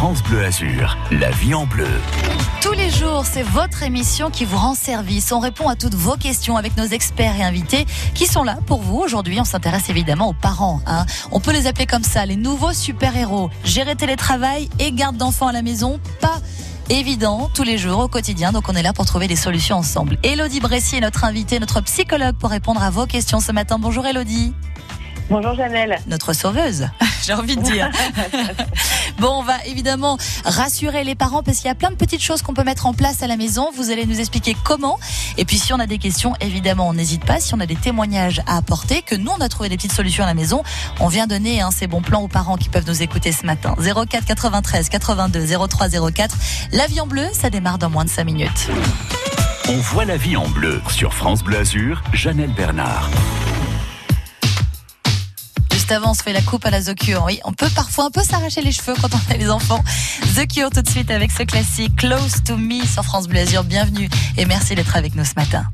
France Bleu Azur, la vie en bleu. Tous les jours, c'est votre émission qui vous rend service. On répond à toutes vos questions avec nos experts et invités qui sont là pour vous. Aujourd'hui, on s'intéresse évidemment aux parents. Hein. On peut les appeler comme ça, les nouveaux super-héros. Gérer télétravail et garde d'enfants à la maison, pas évident tous les jours au quotidien. Donc on est là pour trouver des solutions ensemble. Elodie Bressier est notre invitée, notre psychologue pour répondre à vos questions ce matin. Bonjour Elodie. Bonjour Janelle. Notre sauveuse, j'ai envie de dire. bon, on va évidemment rassurer les parents parce qu'il y a plein de petites choses qu'on peut mettre en place à la maison. Vous allez nous expliquer comment. Et puis si on a des questions, évidemment, on n'hésite pas. Si on a des témoignages à apporter, que nous on a trouvé des petites solutions à la maison, on vient donner hein, ces bons plans aux parents qui peuvent nous écouter ce matin. 04 93 82 03 04. La vie en bleu, ça démarre dans moins de 5 minutes. On voit la vie en bleu sur France Bleu Azur, Janelle Bernard on se fait la coupe à la The. Oui, on peut parfois un peu s'arracher les cheveux quand on a les enfants. The Cure tout de suite avec ce classique Close to Me sur France Bleu. Bienvenue et merci d'être avec nous ce matin.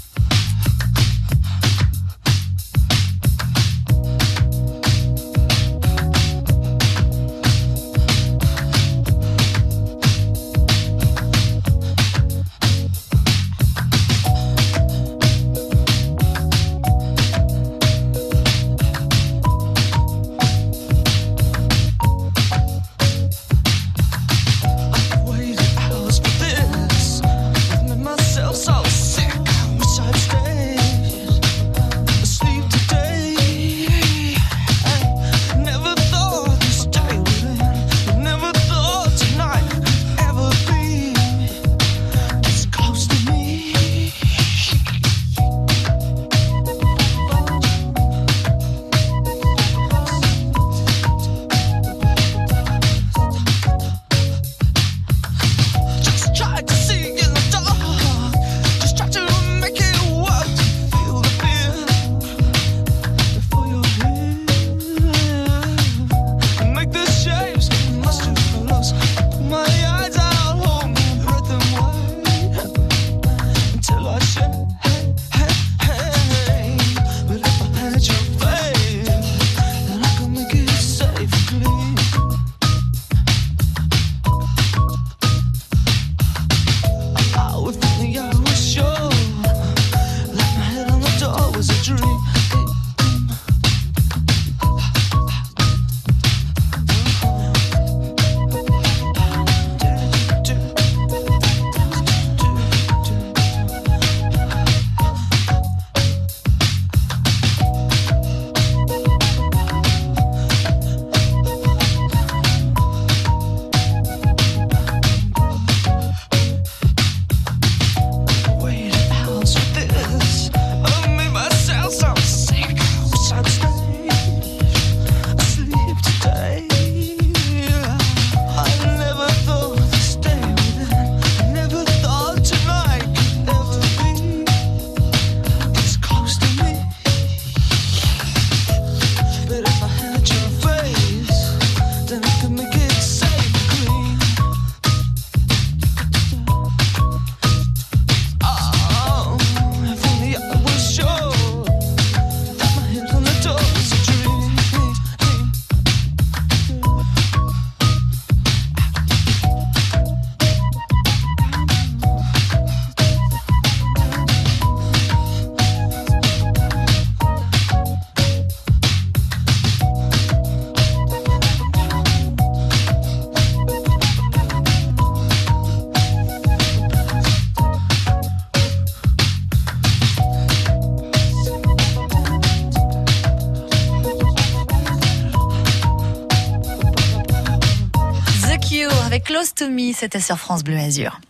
Close to Me, c'était sur France Bleu Azur.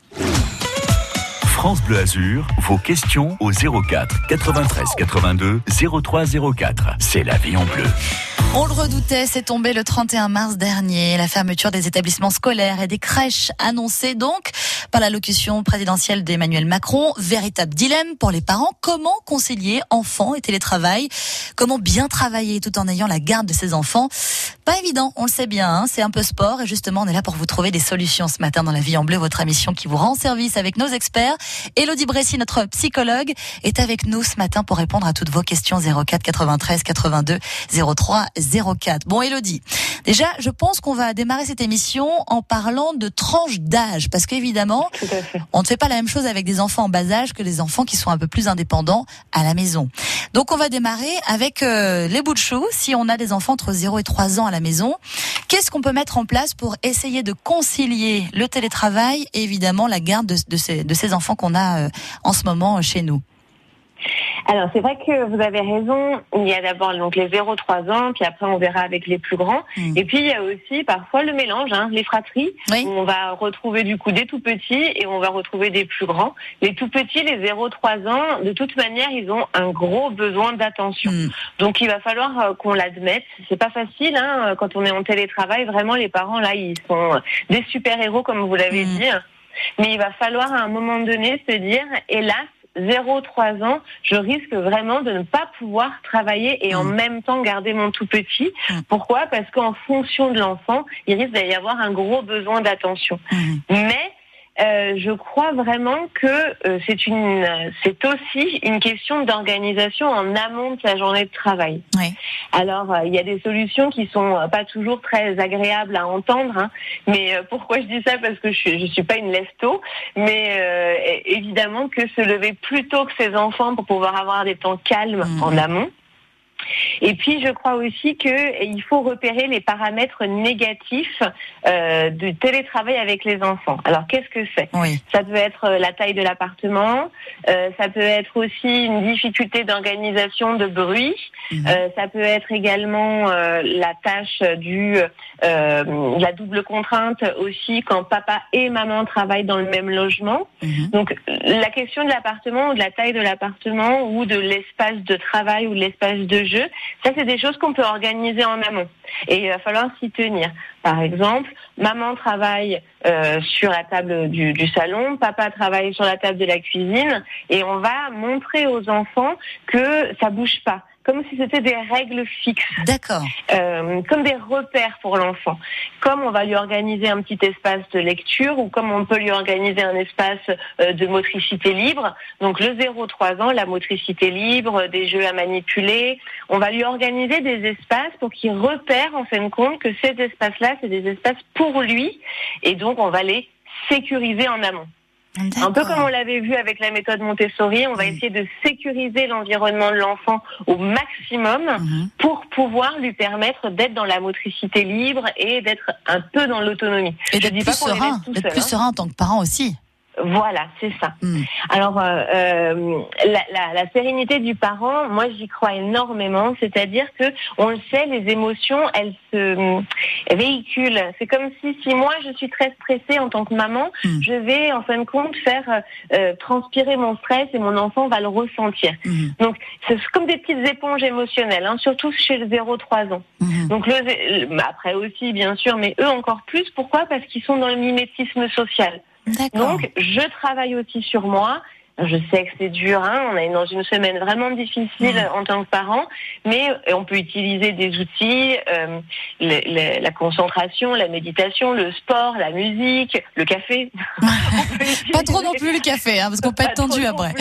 France Bleu Azur, vos questions au 04 93 82 03 04. C'est la vie en bleu. On le redoutait, c'est tombé le 31 mars dernier. La fermeture des établissements scolaires et des crèches annoncée donc par l'allocution présidentielle d'Emmanuel Macron. Véritable dilemme pour les parents. Comment concilier enfants et télétravail? Comment bien travailler tout en ayant la garde de ses enfants? Pas évident, on le sait bien, hein, c'est un peu sport et justement on est là pour vous trouver des solutions ce matin dans la vie en bleu, votre émission qui vous rend service avec nos experts. Elodie Bressy, notre psychologue, est avec nous ce matin pour répondre à toutes vos questions 04 93 82 03 04. Bon Elodie, déjà je pense qu'on va démarrer cette émission en parlant de tranche d'âge parce qu'évidemment on ne fait pas la même chose avec des enfants en bas âge que les enfants qui sont un peu plus indépendants à la maison. Donc on va démarrer avec euh, les bouts de chou. Si on a des enfants entre 0 et 3 ans à la maison, qu'est-ce qu'on peut mettre en place pour essayer de concilier le télétravail et évidemment la garde de, de, ces, enfants qu'on a euh, en ce moment chez nous? Alors c'est vrai que vous avez raison. Il y a d'abord donc les 0-3 ans, puis après on verra avec les plus grands. Mm. Et puis il y a aussi parfois le mélange, hein, les fratries. Où on va retrouver du coup des tout petits et on va retrouver des plus grands. Les tout petits, les 0-3 ans, de toute manière, ils ont un gros besoin d'attention. Mm. Donc il va falloir euh, qu'on l'admette. C'est pas facile hein, quand on est en télétravail. Vraiment, les parents là, ils sont des super héros comme vous l'avez mm. dit. Mais il va falloir à un moment donné se dire, hélas, 0-3 ans, je risque vraiment de ne pas pouvoir travailler et en mm. même temps garder mon tout petit. Mm. Pourquoi? Parce qu'en fonction de l'enfant, il risque d'y avoir un gros besoin d'attention. Mm. Mais euh, je crois vraiment que euh, c'est une, c'est aussi une question d'organisation en amont de sa journée de travail. Oui. Alors, euh, il y a des solutions qui sont pas toujours très agréables à entendre, hein, mais pourquoi je dis ça? Parce que je, je suis pas une lesto, mais évidemment que se lever plus tôt que ses enfants pour pouvoir avoir des temps calmes mmh. en amont. Et puis, je crois aussi qu'il faut repérer les paramètres négatifs euh, du télétravail avec les enfants. Alors, qu'est-ce que c'est? Ça peut être euh, la taille de l'appartement, euh, ça peut être aussi une difficulté d'organisation de bruit, mhm. euh, ça peut être également la tâche du la double contrainte aussi quand papa et maman travaillent dans le même logement. Mhm. Donc, la question de l'appartement ou de la taille de l'appartement ou de l'espace de travail ou de l'espace de ça, c'est des choses qu'on peut organiser en amont. Et il va falloir s'y tenir. Par exemple, maman travaille euh, sur la table du, du, salon, papa travaille sur la table de la cuisine, et on va montrer aux enfants que ça bouge pas comme si c'était des règles fixes. D'accord. Euh, comme des repères pour l'enfant. Comme on va lui organiser un petit espace de lecture ou comme on peut lui organiser un espace euh, de motricité libre. Donc le 0-3 ans, la motricité libre, des jeux à manipuler. On va lui organiser des espaces pour qu'il repère en fin de compte que ces espaces-là, c'est des espaces pour lui. Et donc on va les sécuriser en amont. Un peu comme on l'avait vu avec la méthode Montessori, on va essayer de sécuriser l'environnement de l'enfant au maximum mhm. pour pouvoir lui permettre d'être dans la motricité libre et d'être un peu dans l'autonomie. Et d'être plus, serein, d'être plus hein. serein en tant que parent aussi. Voilà, c'est ça. Hmm. Alors, euh, euh, la, la, la, sérénité du parent, moi, j'y crois énormément. C'est-à-dire que, on le sait, les émotions, elles se euh, véhiculent. C'est comme si, si moi, je suis très stressée en tant que maman, hmm. je vais, en fin de compte, faire euh, transpirer mon stress et mon enfant va le ressentir. Hmm. Donc, c'est comme des petites éponges émotionnelles, hein, surtout chez le 0-3 ans. Donc, le, après aussi, bien sûr, mais eux encore plus. Pourquoi? Parce qu'ils sont dans le mimétisme social. Donc, je travaille aussi sur moi. Je sais que c'est dur, hein, on est dans une semaine vraiment difficile en tant que parent, mais on peut utiliser des outils, euh, la concentration, la méditation, le sport, la musique, le café. pas trop non plus le café, hein, parce qu'on peut être tendu après.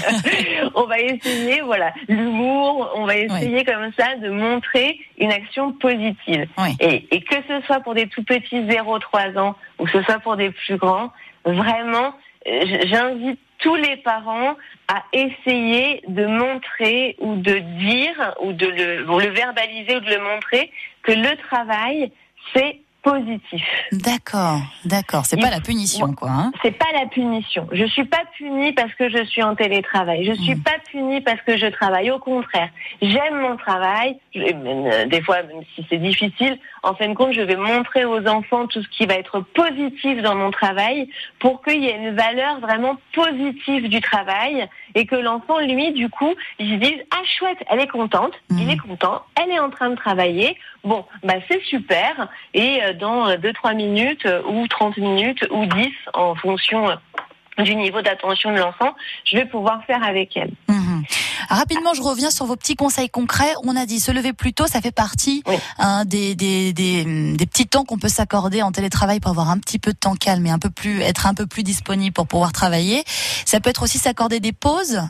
on va essayer, voilà, l'humour, on va essayer comme ça de montrer une action positive. Et, et que ce soit pour des tout petits 0-3 ans ou que ce soit pour des plus grands, vraiment, j'invite tous les parents à essayer de montrer ou de dire ou de le, verbaliser ou de le montrer que le travail, c'est positif. D'accord, d'accord. C'est pas la punition, quoi. Hein c'est pas la punition. Je suis pas punie parce que je suis en télétravail. Je suis hmm. pas punie parce que je travaille. Au contraire, j'aime mon travail. Euh, des fois, même si c'est difficile, en fin de compte, je vais montrer aux enfants tout ce qui va être positif dans mon travail pour qu'il y ait une valeur vraiment positive du travail et que l'enfant, lui, du coup, il se dise ah chouette, elle est contente, il est content, elle est en train de travailler. Bon, bah c'est super. Et euh, dans 2-3 minutes euh, ou 30 minutes ou 10 en fonction euh, du niveau d'attention de l'enfant, je vais pouvoir faire avec elle. Mhm. Rapidement, je reviens sur vos petits conseils concrets. On a dit se lever plus tôt, ça fait partie hein, des, des, des, des, petits temps qu'on peut s'accorder en télétravail pour avoir un petit peu de temps calme et un peu plus être un peu plus disponible pour pouvoir travailler. Ça peut être aussi s'accorder des pauses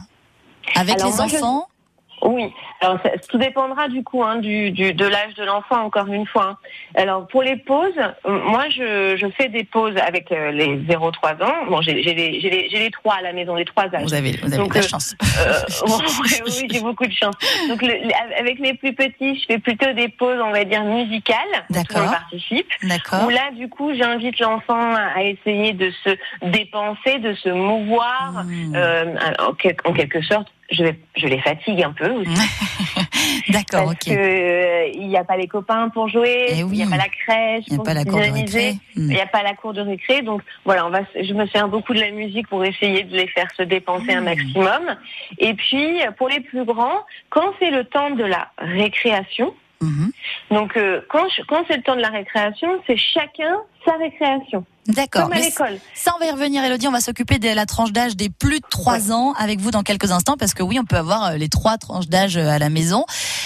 avec les enfants. Oui, alors tout dépendra du coup hein, du, du, de l'âge de l'enfant encore une fois. Hein. Alors pour les pauses, moi je, je fais des pauses avec euh, les 0-3 ans. Bon, j'ai les, les, les trois à la maison, les trois âges. Vous avez, vous avez de la euh, chance. Euh, oui, j'ai beaucoup de chance. Donc le, avec les plus petits, je fais plutôt des pauses, on va dire musicales. D'accord. participe. D'accord. Où là du coup, j'invite l'enfant à essayer de se dépenser, de se mouvoir, mmh. euh, en, en quelque sorte je, je les fatigue un peu aussi. D'accord, Parce que euh, il n'y a pas les copains pour jouer, eh il n'y a pas la crèche il n'y a pas la cour de récré, il n'y a pas la cour de récré. Donc voilà, on va, je me sers beaucoup de la musique pour essayer de les faire se dépenser un hmm. maximum. Et puis pour les plus grands, quand c'est le temps de la récréation, mhm. donc euh, quand, quand c'est le temps de la récréation, c'est chacun sa récréation. D'accord. Comme à l'école. Ça, on va y revenir, Elodie. On va s'occuper de la tranche d'âge des plus de 3 ans avec vous dans quelques instants parce que oui, on peut avoir euh, les trois tranches d'âge euh, à la maison.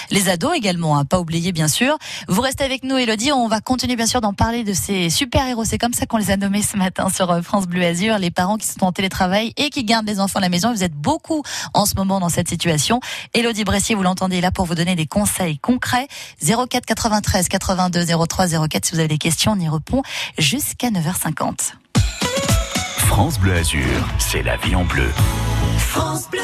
Les ados également, à pas oublier, bien sûr. Vous restez avec nous, Elodie. On va continuer, bien sûr, d'en parler de ces super-héros. C'est comme ça qu'on les a nommés ce matin sur euh, France Bleu Azur. Les parents qui sont en télétravail et qui gardent les enfants à la maison. Vous êtes beaucoup en ce moment dans cette situation. Elodie Bressier, vous l'entendez là pour vous donner des conseils concrets. 04 93 82 03 04 si vous avez des questions, on y répond jusqu'à 9h50. France Bleu Azur, c'est la vie en bleu. France Bleu.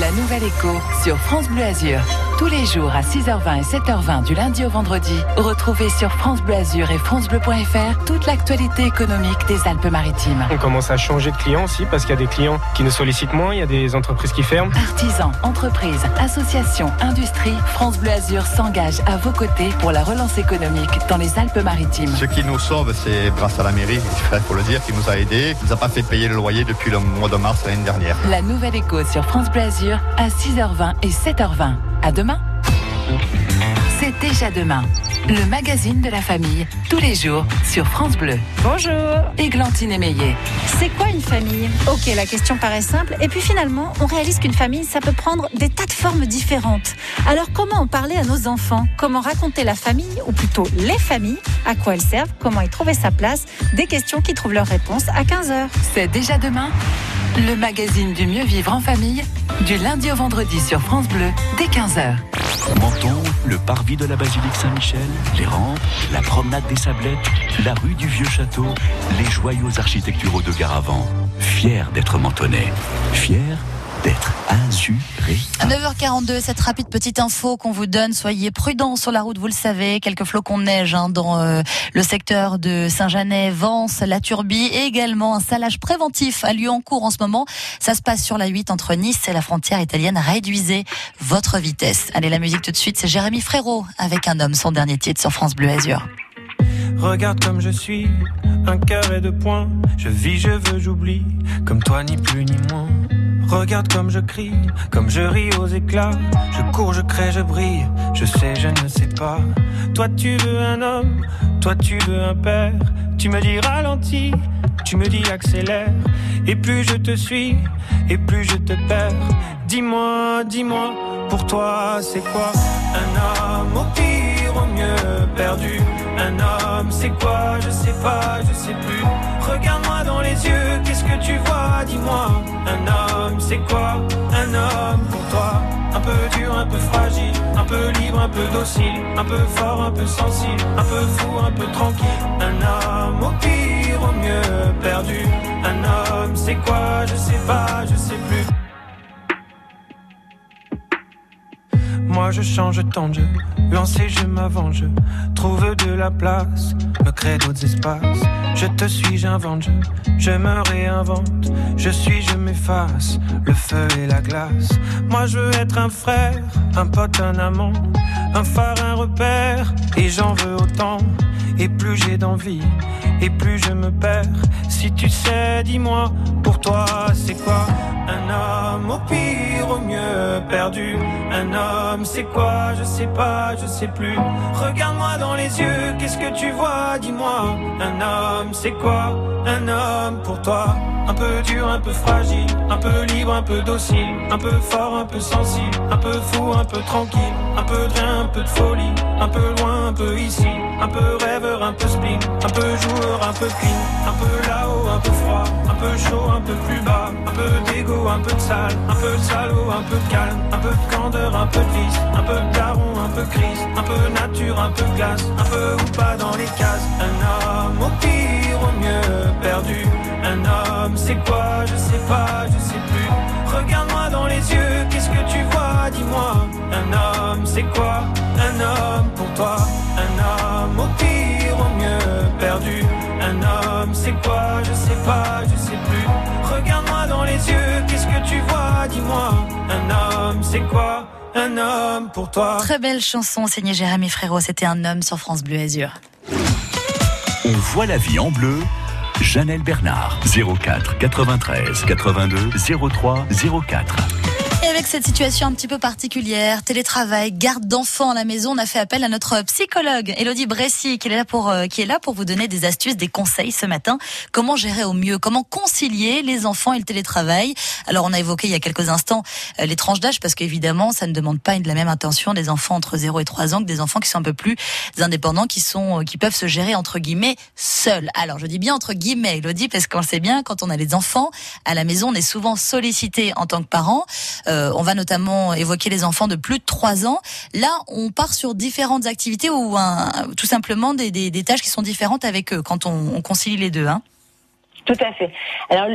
La nouvelle écho sur France Bleu Azur. Tous les jours à 6h20 et 7h20 du lundi au vendredi, retrouvez sur France Bleu Azur et francebleu.fr toute l'actualité économique des Alpes-Maritimes. On commence à changer de clients aussi parce qu'il y a des clients qui nous sollicitent moins, il y a des entreprises qui ferment. Artisans, entreprises, associations, industries, France Bleu Azur s'engage à vos côtés pour la relance économique dans les Alpes-Maritimes. Ce qui nous sauve, c'est grâce à la mairie, il faut le dire, qui nous a aidés, qui nous a pas fait payer le loyer depuis le mois de mars l'année dernière. La nouvelle écho sur France Bleu Azur à 6h20 et 7h20. À demain. C'est déjà demain. Le magazine de la famille, tous les jours sur France Bleu. Bonjour. Églantine Émeillé. C'est quoi une famille? Ok, la question paraît simple. Et puis finalement, on réalise qu'une famille, ça peut prendre des tas de formes différentes. Alors comment en parler à nos enfants? Comment raconter la famille, ou plutôt les familles? À quoi elles servent? Comment y trouver sa place? Des questions qui trouvent leur réponse à 15h. C'est déjà demain le magazine du mieux vivre en famille, du lundi au vendredi sur France Bleu, dès 15h. Menton, le parvis de la basilique Saint-Michel, les rampes, la promenade des Sablettes, la rue du Vieux Château, les joyaux architecturaux de Garavant. Fier d'être mentonais. Fier d'être azuré. 9h42, cette rapide petite info qu'on vous donne. Soyez prudents sur la route, vous le savez. Quelques flocons de neige hein, dans euh, le secteur de Saint-Janet, Vence, la Turbie et également un salage préventif a lieu en cours en ce moment. Ça se passe sur la 8 entre Nice et la frontière italienne. Réduisez votre vitesse. Allez, la musique tout de suite, c'est Jérémy Frérot avec un homme, son dernier titre sur France Bleu Azur. Regarde comme je suis, un cœur et deux points. Je vis, je veux, j'oublie, comme toi ni plus ni moins. Regarde comme je crie, comme je ris aux éclats. Je cours, je crée, je brille. Je sais, je ne sais pas. Toi, tu veux un homme, toi, tu veux un père. Tu me dis ralentis, tu me dis accélère. Et plus je te suis, et plus je te perds. Dis-moi, dis-moi, pour toi, c'est quoi? Un homme au pire, au mieux perdu? Un homme, c'est quoi? Je sais pas, je sais plus. Regarde-moi dans les yeux, qu'est-ce que tu vois? Dis-moi. Un homme, c'est quoi? Un homme pour toi Un peu dur, un peu fragile, un peu libre, un peu docile, un peu fort, un peu sensible, un peu fou, un peu tranquille. Un homme au pire, au mieux perdu. Un homme, c'est quoi? Je sais pas, je sais plus. Moi je change tant jeu, lancer je m'avance, trouve de la place, me crée d'autres espaces. Je te suis, j'invente, je, je me réinvente, je suis, je m'efface, le feu et la glace. Moi je veux être un frère, un pote, un amant, un phare, un repère, et j'en veux autant. Et plus j'ai d'envie, et plus je me perds. Si tu sais, dis-moi, pour toi c'est quoi Un homme au pire, au mieux perdu? Un homme c'est quoi? Je sais pas, je sais plus. Regarde-moi dans les yeux, qu'est-ce que tu vois? Dis-moi, un homme, c'est quoi un homme pour toi? Un peu dur, un peu fragile, un peu libre, un peu docile, un peu fort, un peu sensible, un peu fou, un peu tranquille, un peu de rien, un peu de folie, un peu loin, un peu ici, un peu rêveur, un peu spleen, un peu joueur, un peu clean, un peu là-haut, un peu froid, un peu chaud, un peu plus bas, un peu d'égo, un peu de sale, un peu de salaud, un peu de calme, un peu de candeur, un peu de vice, un peu de daron, un peu crise, un peu nature, un peu glace, un peu ou pas dans les cases, un homme au pire, au mieux perdu, un homme, c'est quoi, je sais pas, je sais plus, regarde-moi dans les yeux, qu'est-ce que tu vois, dis-moi, un homme, c'est quoi, un homme pour toi, un homme au pire, au mieux perdu, un homme, c'est quoi, je sais pas, je sais plus, regarde-moi dans les yeux, qu'est-ce que tu vois, dis-moi, un homme, c'est quoi, un homme pour toi. Très belle chanson signée Jérémy Frérot, c'était un homme sur France Bleu Azur. On voit la vie en bleu. Janelle Bernard, 04 93 82 03 04. Et avec cette situation un petit peu particulière, télétravail, garde d'enfants à la maison, on a fait appel à notre psychologue Elodie Bressy qui est là pour euh, qui est là pour vous donner des astuces, des conseils ce matin. Comment gérer au mieux, comment concilier les enfants et le télétravail? Alors on a évoqué il y a quelques instants euh, les tranches d'âge parce qu'évidemment ça ne demande pas de la même attention des enfants entre 0 et 3 ans que des enfants qui sont un peu plus indépendants, qui sont euh, qui peuvent se gérer entre guillemets seuls. Alors je dis bien entre guillemets Elodie parce qu'on le sait bien quand on a les enfants à la maison, on est souvent sollicité en tant que parent. Euh, on va notamment évoquer les enfants de plus de 3 ans. Là, on part sur différentes activités ou un, tout simplement des, des, des, tâches qui sont différentes avec eux quand on, on concilie les deux. Hein. Tout à fait. Alors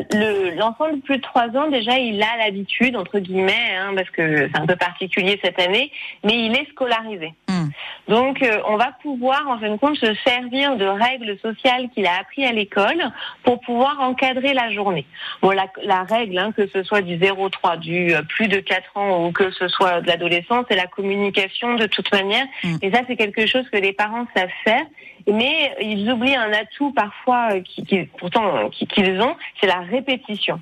l'enfant de plus de 3 ans, déjà, il a l'habitude, entre guillemets, hein, parce que c'est un peu particulier cette année, mais il est scolarisé. Mmh. Donc euh, on va pouvoir, en fin de compte, se servir de règles sociales qu'il a appris à l'école pour pouvoir encadrer la journée. Bon, la, la règle, hein, que ce soit du 0,3, du euh, plus de 4 ans ou que ce soit de l'adolescence, c'est la communication de toute manière. Mmh. Et ça, c'est quelque chose que les parents savent faire mais ils oublient un atout parfois euh, qui, qui pourtant qu'ils ont, c'est la répétition.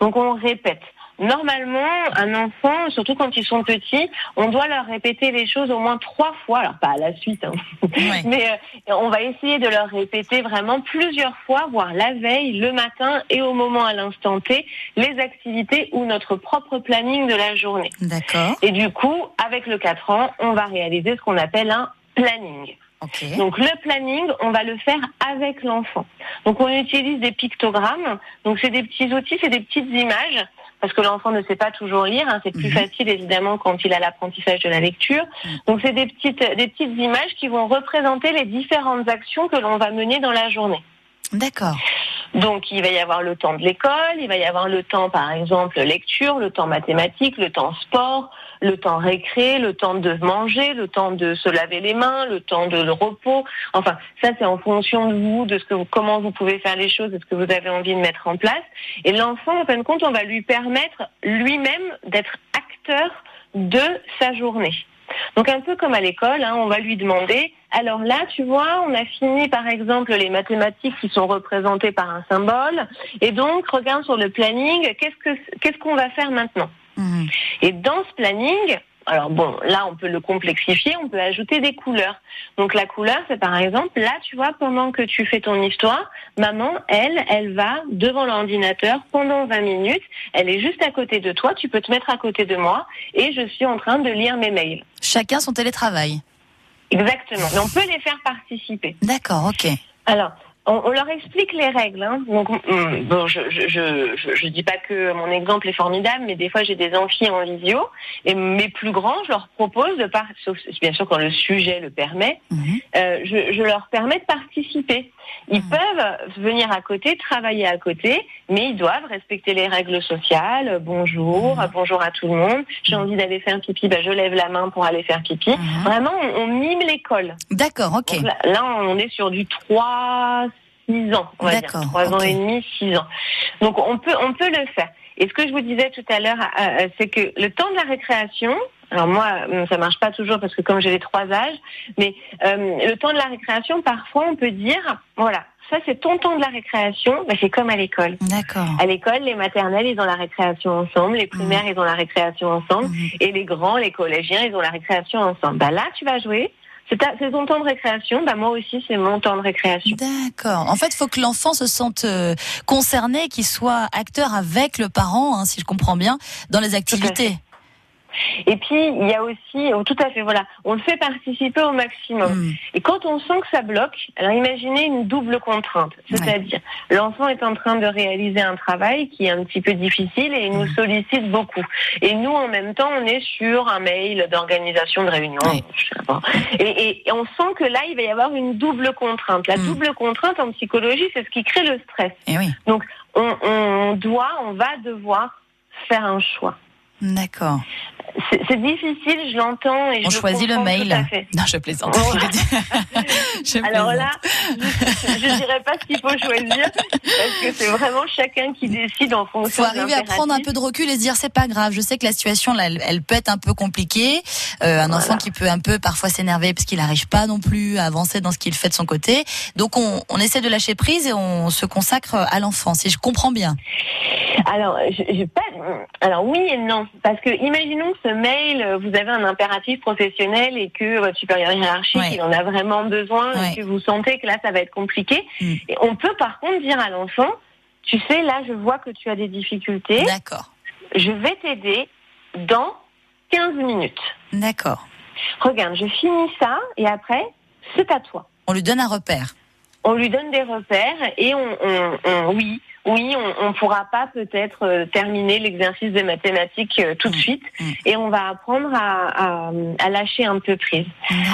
Donc on répète. Normalement, un enfant, surtout quand ils sont petits, on doit leur répéter les choses au moins trois fois, alors pas à la suite, hein. ouais. mais euh, on va essayer de leur répéter vraiment plusieurs fois, voire la veille, le matin et au moment à l'instant T, les activités ou notre propre planning de la journée. D'accord. Et du coup, avec le 4 ans, on va réaliser ce qu'on appelle un planning. Okay. Donc le planning, on va le faire avec l'enfant. Donc on utilise des pictogrammes. Donc c'est des petits outils, c'est des petites images parce que l'enfant ne sait pas toujours lire. Hein. C'est plus mmh. facile évidemment quand il a l'apprentissage de la lecture. Mmh. Donc c'est des petites des petites images qui vont représenter les différentes actions que l'on va mener dans la journée. D'accord. Donc il va y avoir le temps de l'école, il va y avoir le temps par exemple lecture, le temps mathématique, le temps sport, le temps récré, le temps de manger, le temps de se laver les mains, le temps de repos. Enfin, ça c'est en fonction de vous, de ce que vous, comment vous pouvez faire les choses, de ce que vous avez envie de mettre en place. Et l'enfant, en fin de compte, on va lui permettre lui-même d'être acteur de sa journée. Donc un peu comme à l'école, hein, on va lui demander, alors là, tu vois, on a fini par exemple les mathématiques qui sont représentées par un symbole, et donc regarde sur le planning, qu'est-ce que qu'est-ce qu'on va faire maintenant? Mmh. Et dans ce planning, alors bon, là on peut le complexifier, on peut ajouter des couleurs. Donc la couleur, c'est par exemple, là tu vois, pendant que tu fais ton histoire, maman, elle, elle va devant l'ordinateur pendant 20 minutes, elle est juste à côté de toi, tu peux te mettre à côté de moi, et je suis en train de lire mes mails. Chacun son télétravail. Exactement, mais on peut les faire participer. D'accord, ok. Alors, on, on, leur explique les règles. Hein. Donc, bon, je, je, je, je, dis pas que mon exemple est formidable, mais des fois j'ai des amphis en visio et mes plus grands, je leur propose de par, sauf bien sûr quand le sujet le permet, mmh. euh, je, je, leur permets de participer. Ils mmh. peuvent venir à côté, travailler à côté, mais ils doivent respecter les règles sociales. Bonjour, mmh. bonjour à tout le monde. J'ai envie d'aller faire pipi, ben je lève la main pour aller faire pipi. Vraiment, on, on mime l'école. D'accord, ok. Là, là, on est sur du 3 6 ans, on va dire. 3 okay. ans et demi, 6 ans. Donc on peut, on peut le faire. Et ce que je vous disais tout à l'heure, euh, c'est que le temps de la récréation, alors moi, ça marche pas toujours parce que comme j'ai les trois âges, mais euh, le temps de la récréation, parfois on peut dire, voilà, ça c'est ton temps de la récréation, bah, c'est comme à l'école. D'accord. À l'école, les maternelles, ils ont la récréation ensemble, les primaires, mmh. ils ont la récréation ensemble, mmh. et les grands, les collégiens, ils ont la récréation ensemble. Bah là, tu vas jouer c'est ton temps de récréation, bah moi aussi c'est mon temps de récréation. D'accord. En fait, il faut que l'enfant se sente euh, concerné, qu'il soit acteur avec le parent, hein, si je comprends bien, dans les activités. Et puis, il y a aussi, oh, tout à fait, voilà, on le fait participer au maximum. Hmm. Et quand on sent que ça bloque, alors imaginez une double contrainte. C'est-à-dire, l'enfant est en train de réaliser un travail qui est un petit peu difficile et il nous hmm. sollicite beaucoup. Et nous, en même temps, on est sur un mail d'organisation de réunion. Et, on sent que là, il va y avoir une double contrainte. La hmm. double contrainte en psychologie, c'est ce qui crée le stress. Et eh oui. Donc, on doit, on va devoir faire un choix. D'accord. C'est difficile, je l'entends On je choisit le mail. Non, je plaisante. Alors là, je, ne dirais pas ce qu'il faut choisir parce que c'est vraiment chacun qui décide en fonction. Il faut arriver à prendre un peu de recul et se dire c'est pas grave. Je sais que la situation là, elle, peut être un peu compliquée. Euh, un enfant qui peut un peu parfois s'énerver parce qu'il n'arrive pas non plus à avancer dans ce qu'il fait de son côté. Donc on, on essaie de lâcher prise et on se consacre à l'enfant. Si je comprends bien. Alors, je, pas. Alors oui et non, parce que imaginons que ce mail, vous avez un impératif professionnel et que votre supérieur hiérarchique il en a vraiment besoin et que vous sentez que là ça va être compliqué. Mm. Et on peut par contre dire à l'enfant, tu sais là je vois que tu as des difficultés. D'accord. Je vais t'aider dans 15 minutes. D'accord. Regarde, je finis ça et après c'est à toi. On lui donne un repère. On lui donne des repères et on, on, on oui, oui, on ne pourra pas peut-être euh, terminer l'exercice de mathématiques euh, tout de mm. suite mm. et on va apprendre à, lâcher un peu prise.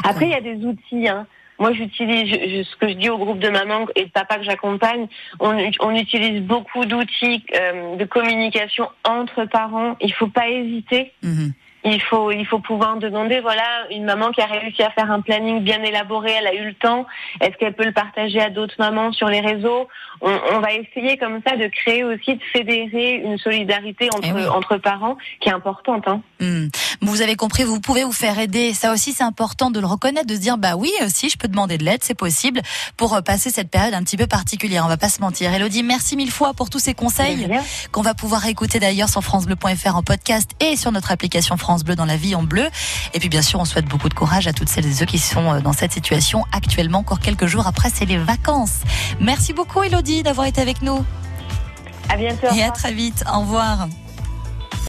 Après, il y a des outils. Hein. Moi, j'utilise ce que je dis au groupe de mamans et de papas que j'accompagne. On, utilise beaucoup d'outils euh, de communication entre parents. Il faut pas hésiter. Mm-hmm il faut, il faut pouvoir demander, voilà, une maman qui a réussi à faire un planning bien élaboré, elle a eu le temps, est-ce qu'elle peut le partager à d'autres mamans sur les réseaux? On, va essayer comme ça de créer aussi, de fédérer une solidarité entre, eh entre parents qui est importante. Hein. Hmm. Vous avez compris, vous pouvez vous faire aider. Ça aussi, c'est important de le reconnaître, de se dire, bah oui, euh, si je peux demander de l'aide, c'est possible pour euh, passer cette période un petit peu particulière. On va pas se mentir. Elodie, merci mille fois pour tous ces conseils qu'on va pouvoir écouter d'ailleurs sur francebleu.fr en podcast et sur notre application France Bleu dans la vie en bleu. Et puis bien sûr, on souhaite beaucoup de courage à toutes celles et ceux qui sont euh, dans cette situation actuellement, encore quelques jours après, c'est les vacances. Merci beaucoup Elodie d'avoir été avec nous. À bientôt. Et à très vite. Au revoir.